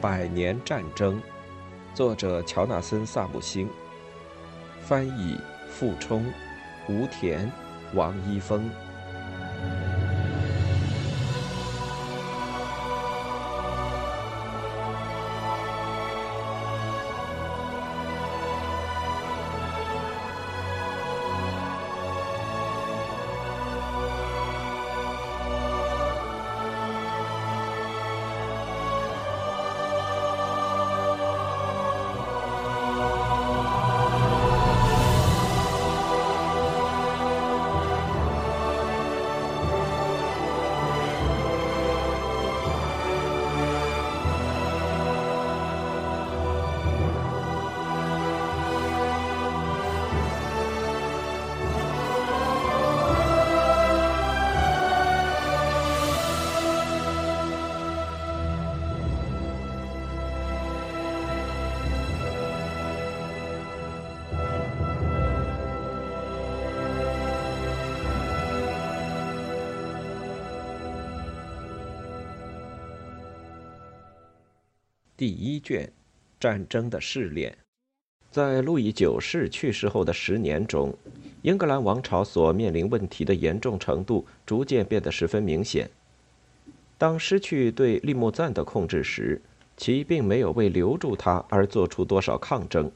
百年战争，作者乔纳森·萨姆星，翻译傅冲、吴田、王一峰。第一卷，战争的试炼。在路易九世去世后的十年中，英格兰王朝所面临问题的严重程度逐渐变得十分明显。当失去对利莫赞的控制时，其并没有为留住他而做出多少抗争。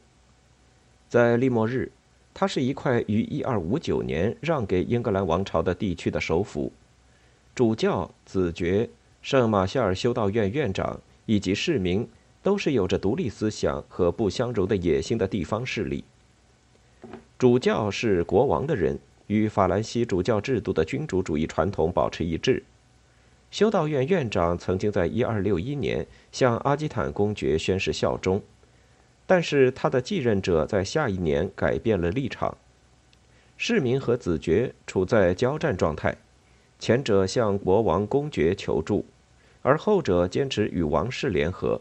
在利莫日，它是一块于1259年让给英格兰王朝的地区的首府，主教、子爵、圣马歇尔修道院院长。以及市民都是有着独立思想和不相容的野心的地方势力。主教是国王的人，与法兰西主教制度的君主主义传统保持一致。修道院院长曾经在1261年向阿基坦公爵宣誓效忠，但是他的继任者在下一年改变了立场。市民和子爵处在交战状态，前者向国王、公爵求助。而后者坚持与王室联合。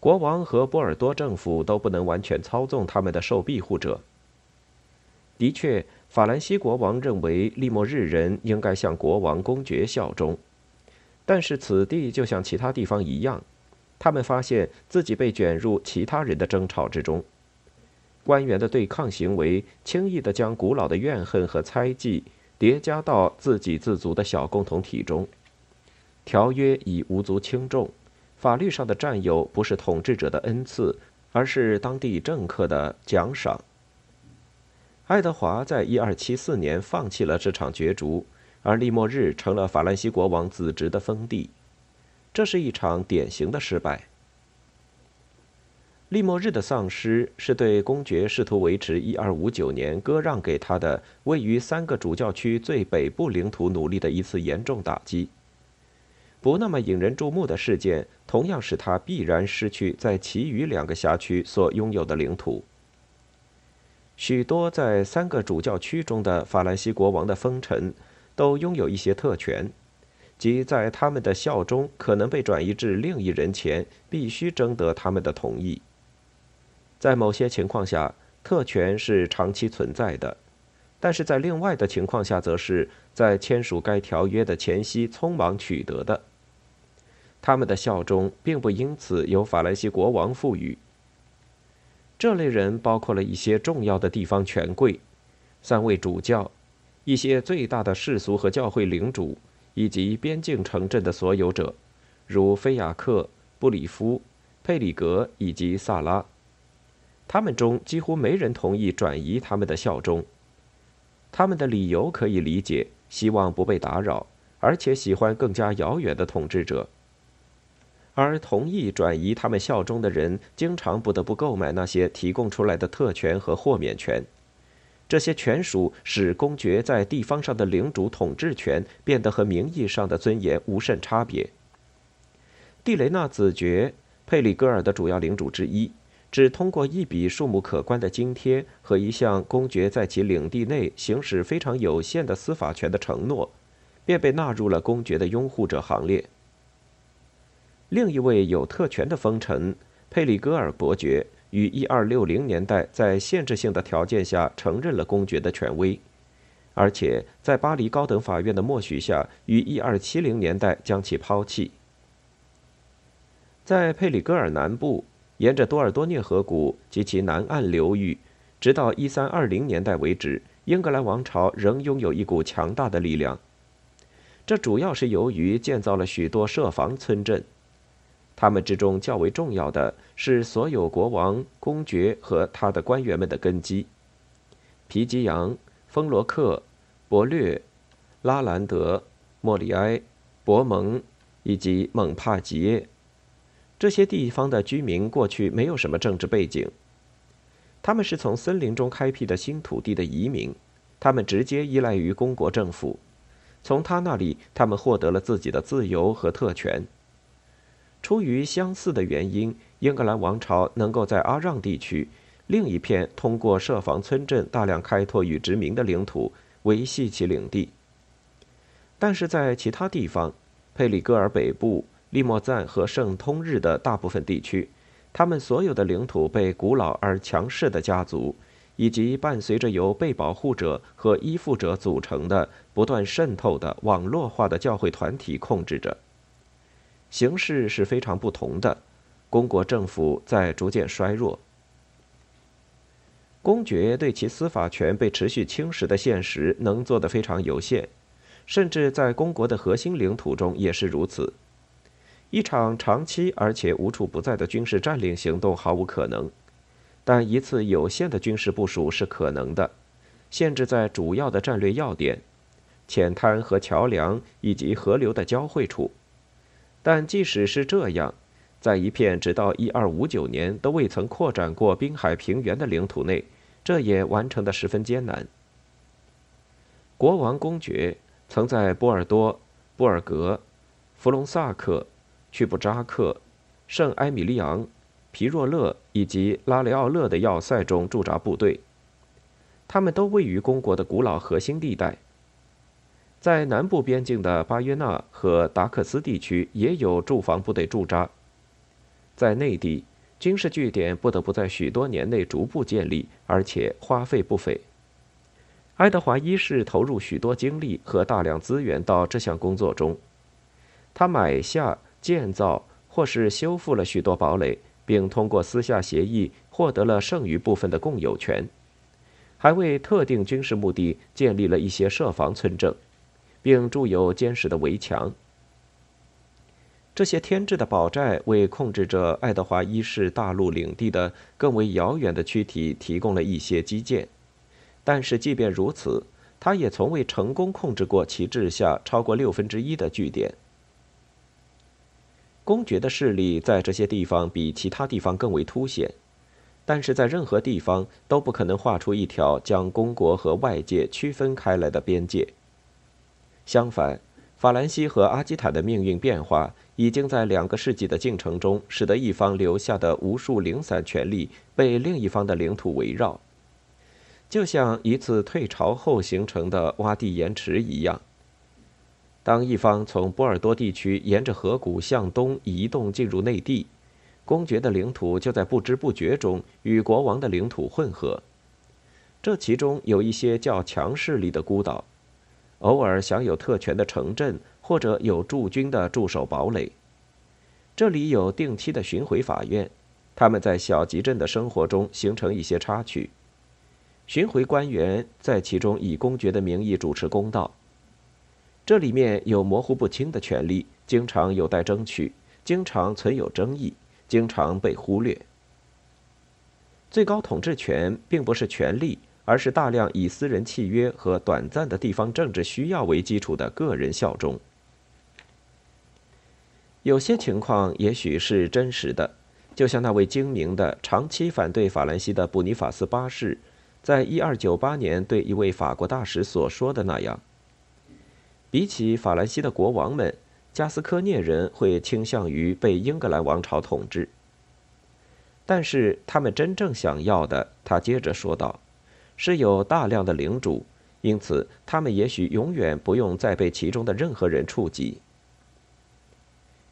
国王和波尔多政府都不能完全操纵他们的受庇护者。的确，法兰西国王认为利莫日人应该向国王公爵效忠，但是此地就像其他地方一样，他们发现自己被卷入其他人的争吵之中。官员的对抗行为轻易地将古老的怨恨和猜忌叠加到自给自足的小共同体中。条约已无足轻重，法律上的占有不是统治者的恩赐，而是当地政客的奖赏。爱德华在一二七四年放弃了这场角逐，而利莫日成了法兰西国王子侄的封地，这是一场典型的失败。利莫日的丧失是对公爵试图维持一二五九年割让给他的位于三个主教区最北部领土努力的一次严重打击。不那么引人注目的事件，同样使他必然失去在其余两个辖区所拥有的领土。许多在三个主教区中的法兰西国王的封臣，都拥有一些特权，即在他们的效忠可能被转移至另一人前，必须征得他们的同意。在某些情况下，特权是长期存在的。但是在另外的情况下，则是在签署该条约的前夕匆忙取得的。他们的效忠并不因此由法兰西国王赋予。这类人包括了一些重要的地方权贵、三位主教、一些最大的世俗和教会领主，以及边境城镇的所有者，如菲亚克、布里夫、佩里格以及萨拉。他们中几乎没人同意转移他们的效忠。他们的理由可以理解：希望不被打扰，而且喜欢更加遥远的统治者。而同意转移他们效忠的人，经常不得不购买那些提供出来的特权和豁免权。这些权属使公爵在地方上的领主统治权变得和名义上的尊严无甚差别。蒂雷纳子爵，佩里戈尔的主要领主之一，只通过一笔数目可观的津贴和一项公爵在其领地内行使非常有限的司法权的承诺，便被纳入了公爵的拥护者行列。另一位有特权的封臣佩里戈尔伯爵于1260年代在限制性的条件下承认了公爵的权威，而且在巴黎高等法院的默许下，于1270年代将其抛弃。在佩里戈尔南部，沿着多尔多涅河谷及其南岸流域，直到1320年代为止，英格兰王朝仍拥有一股强大的力量。这主要是由于建造了许多设防村镇，他们之中较为重要的是所有国王、公爵和他的官员们的根基：皮吉扬、丰罗克、伯略、拉兰德、莫里埃、博蒙以及蒙帕吉耶。这些地方的居民过去没有什么政治背景，他们是从森林中开辟的新土地的移民，他们直接依赖于公国政府，从他那里他们获得了自己的自由和特权。出于相似的原因，英格兰王朝能够在阿让地区另一片通过设防村镇大量开拓与殖民的领土维系其领地，但是在其他地方，佩里戈尔北部。利莫赞和圣通日的大部分地区，他们所有的领土被古老而强势的家族，以及伴随着由被保护者和依附者组成的不断渗透的网络化的教会团体控制着。形势是非常不同的，公国政府在逐渐衰弱，公爵对其司法权被持续侵蚀的现实能做得非常有限，甚至在公国的核心领土中也是如此。一场长期而且无处不在的军事占领行动毫无可能，但一次有限的军事部署是可能的，限制在主要的战略要点、浅滩和桥梁以及河流的交汇处。但即使是这样，在一片直到1259年都未曾扩展过滨海平原的领土内，这也完成的十分艰难。国王公爵曾在波尔多、布尔格、弗隆萨克。去布扎克、圣埃米利昂、皮若勒以及拉雷奥勒的要塞中驻扎部队，他们都位于公国的古老核心地带。在南部边境的巴约纳和达克斯地区也有驻防部队驻扎。在内地，军事据点不得不在许多年内逐步建立，而且花费不菲。爱德华一世投入许多精力和大量资源到这项工作中，他买下。建造或是修复了许多堡垒，并通过私下协议获得了剩余部分的共有权，还为特定军事目的建立了一些设防村镇，并筑有坚实的围墙。这些天制的堡寨为控制着爱德华一世大陆领地的更为遥远的躯体提供了一些基建，但是即便如此，他也从未成功控制过其治下超过六分之一的据点。公爵的势力在这些地方比其他地方更为凸显，但是在任何地方都不可能画出一条将公国和外界区分开来的边界。相反，法兰西和阿基坦的命运变化已经在两个世纪的进程中，使得一方留下的无数零散权力被另一方的领土围绕，就像一次退潮后形成的洼地岩池一样。当一方从波尔多地区沿着河谷向东移动进入内地，公爵的领土就在不知不觉中与国王的领土混合。这其中有一些较强势力的孤岛，偶尔享有特权的城镇，或者有驻军的驻守堡垒。这里有定期的巡回法院，他们在小集镇的生活中形成一些插曲。巡回官员在其中以公爵的名义主持公道。这里面有模糊不清的权利，经常有待争取，经常存有争议，经常被忽略。最高统治权并不是权力，而是大量以私人契约和短暂的地方政治需要为基础的个人效忠。有些情况也许是真实的，就像那位精明的、长期反对法兰西的布尼法斯八世，在一二九八年对一位法国大使所说的那样。比起法兰西的国王们，加斯科涅人会倾向于被英格兰王朝统治。但是他们真正想要的，他接着说道，是有大量的领主，因此他们也许永远不用再被其中的任何人触及。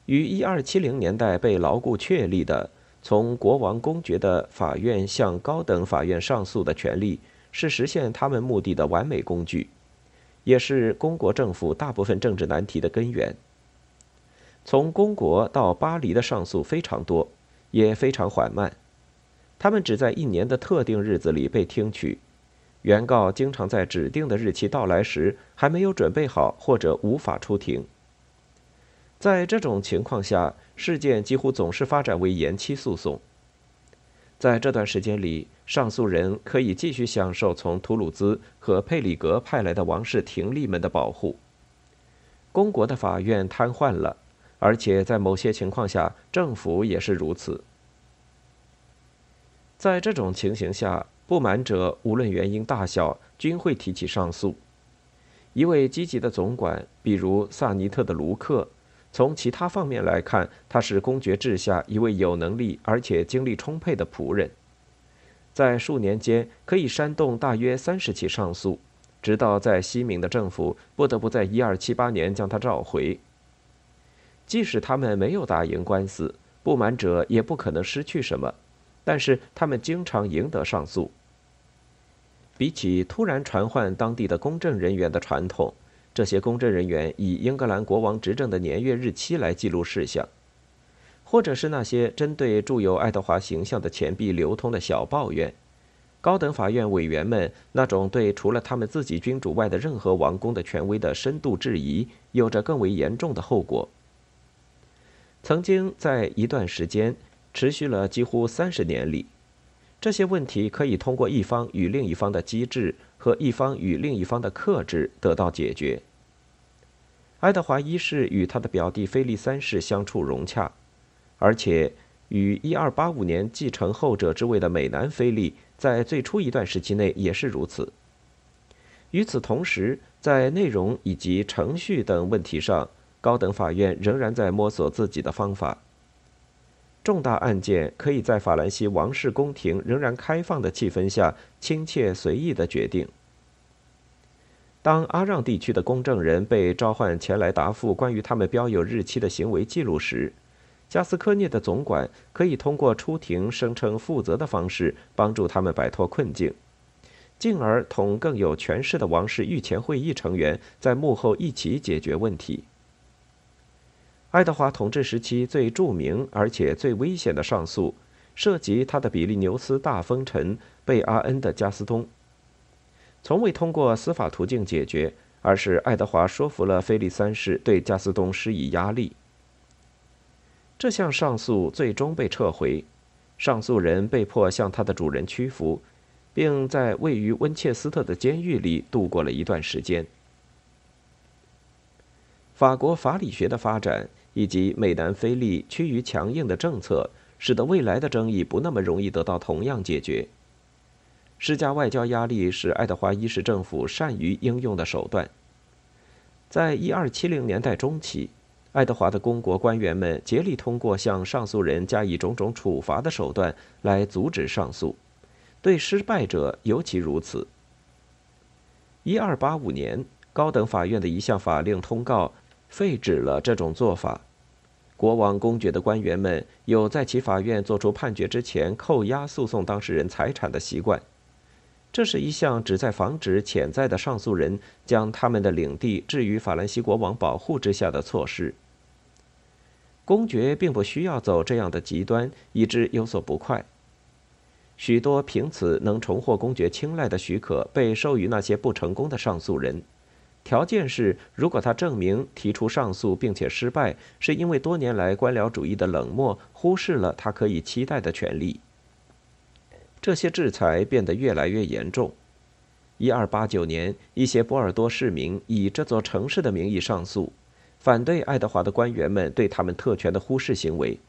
于一二七零年代被牢固确立的从国王公爵的法院向高等法院上诉的权利，是实现他们目的的完美工具。也是公国政府大部分政治难题的根源。从公国到巴黎的上诉非常多，也非常缓慢。他们只在一年的特定日子里被听取，原告经常在指定的日期到来时还没有准备好或者无法出庭。在这种情况下，事件几乎总是发展为延期诉讼。在这段时间里，上诉人可以继续享受从图鲁兹和佩里格派来的王室廷吏们的保护。公国的法院瘫痪了，而且在某些情况下，政府也是如此。在这种情形下，不满者无论原因大小，均会提起上诉。一位积极的总管，比如萨尼特的卢克。从其他方面来看，他是公爵治下一位有能力而且精力充沛的仆人，在数年间可以煽动大约三十起上诉，直到在西敏的政府不得不在一二七八年将他召回。即使他们没有打赢官司，不满者也不可能失去什么，但是他们经常赢得上诉。比起突然传唤当地的公证人员的传统。这些公证人员以英格兰国王执政的年月日期来记录事项，或者是那些针对著有爱德华形象的钱币流通的小抱怨。高等法院委员们那种对除了他们自己君主外的任何王公的权威的深度质疑，有着更为严重的后果。曾经在一段时间持续了几乎三十年里，这些问题可以通过一方与另一方的机制。和一方与另一方的克制得到解决。爱德华一世与他的表弟菲利三世相处融洽，而且与1285年继承后者之位的美男菲利在最初一段时期内也是如此。与此同时，在内容以及程序等问题上，高等法院仍然在摸索自己的方法。重大案件可以在法兰西王室宫廷仍然开放的气氛下亲切随意的决定。当阿让地区的公证人被召唤前来答复关于他们标有日期的行为记录时，加斯科涅的总管可以通过出庭声称负责的方式帮助他们摆脱困境，进而同更有权势的王室御前会议成员在幕后一起解决问题。爱德华统治时期最著名而且最危险的上诉，涉及他的比利牛斯大封臣贝阿恩的加斯东。从未通过司法途径解决，而是爱德华说服了菲利三世对加斯东施以压力。这项上诉最终被撤回，上诉人被迫向他的主人屈服，并在位于温切斯特的监狱里度过了一段时间。法国法理学的发展。以及美南菲利趋于强硬的政策，使得未来的争议不那么容易得到同样解决。施加外交压力是爱德华一世政府善于应用的手段。在一二七零年代中期，爱德华的公国官员们竭力通过向上诉人加以种种处罚的手段来阻止上诉，对失败者尤其如此。一二八五年，高等法院的一项法令通告。废止了这种做法。国王公爵的官员们有在其法院作出判决之前扣押诉讼当事人财产的习惯，这是一项旨在防止潜在的上诉人将他们的领地置于法兰西国王保护之下的措施。公爵并不需要走这样的极端，以致有所不快。许多凭此能重获公爵青睐的许可被授予那些不成功的上诉人。条件是，如果他证明提出上诉并且失败，是因为多年来官僚主义的冷漠忽视了他可以期待的权利。这些制裁变得越来越严重。一二八九年，一些波尔多市民以这座城市的名义上诉，反对爱德华的官员们对他们特权的忽视行为。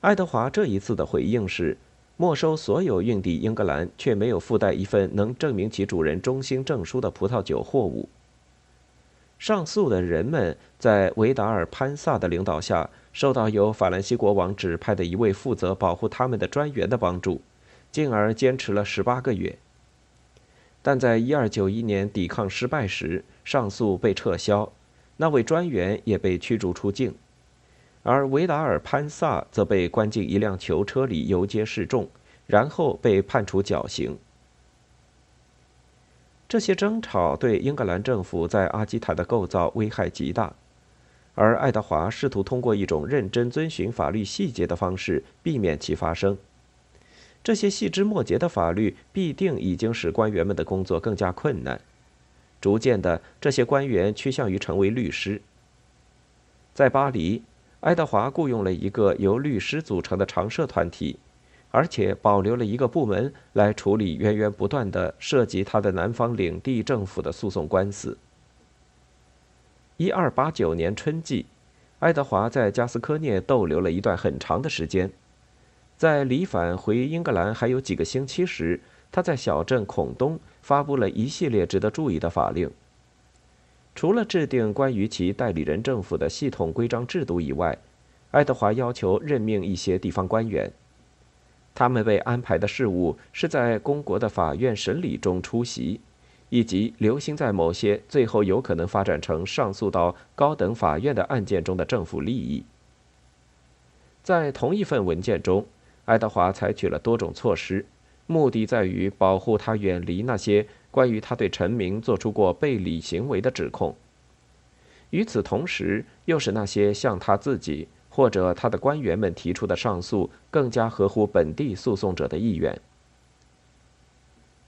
爱德华这一次的回应是，没收所有运抵英格兰却没有附带一份能证明其主人忠心证书的葡萄酒货物。上诉的人们在维达尔·潘萨的领导下，受到由法兰西国王指派的一位负责保护他们的专员的帮助，进而坚持了十八个月。但在1291年抵抗失败时，上诉被撤销，那位专员也被驱逐出境，而维达尔·潘萨则被关进一辆囚车里游街示众，然后被判处绞刑。这些争吵对英格兰政府在阿基坦的构造危害极大，而爱德华试图通过一种认真遵循法律细节的方式避免其发生。这些细枝末节的法律必定已经使官员们的工作更加困难。逐渐的，这些官员趋向于成为律师。在巴黎，爱德华雇佣了一个由律师组成的常设团体，而且保留了一个部门来处理源源不断的涉及他的南方领地政府的诉讼官司。一二八九年春季，爱德华在加斯科涅逗留了一段很长的时间。在离返回英格兰还有几个星期时，他在小镇孔东发布了一系列值得注意的法令。除了制定关于其代理人政府的系统规章制度以外，爱德华要求任命一些地方官员。他们被安排的事务是在公国的法院审理中出席，以及留心在某些最后有可能发展成上诉到高等法院的案件中的政府利益。在同一份文件中。爱德华采取了多种措施，目的在于保护他远离那些关于他对臣民做出过背离行为的指控。与此同时，又是那些向他自己或者他的官员们提出的上诉更加合乎本地诉讼者的意愿。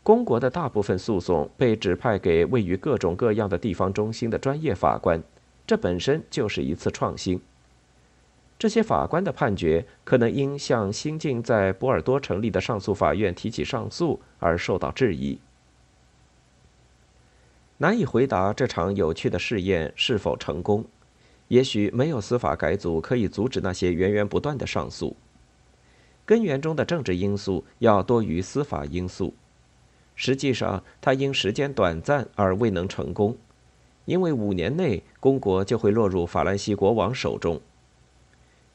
公国的大部分诉讼被指派给位于各种各样的地方中心的专业法官，这本身就是一次创新。这些法官的判决可能因向新近在波尔多成立的上诉法院提起上诉而受到质疑。难以回答这场有趣的试验是否成功。也许没有司法改组可以阻止那些源源不断的上诉。根源中的政治因素要多于司法因素。实际上，它因时间短暂而未能成功，因为五年内公国就会落入法兰西国王手中。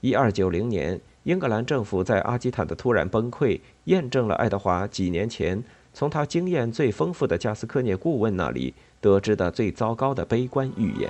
一二九零年，英格兰政府在阿基坦的突然崩溃，验证了爱德华几年前从他经验最丰富的加斯科涅顾问那里得知的最糟糕的悲观预言。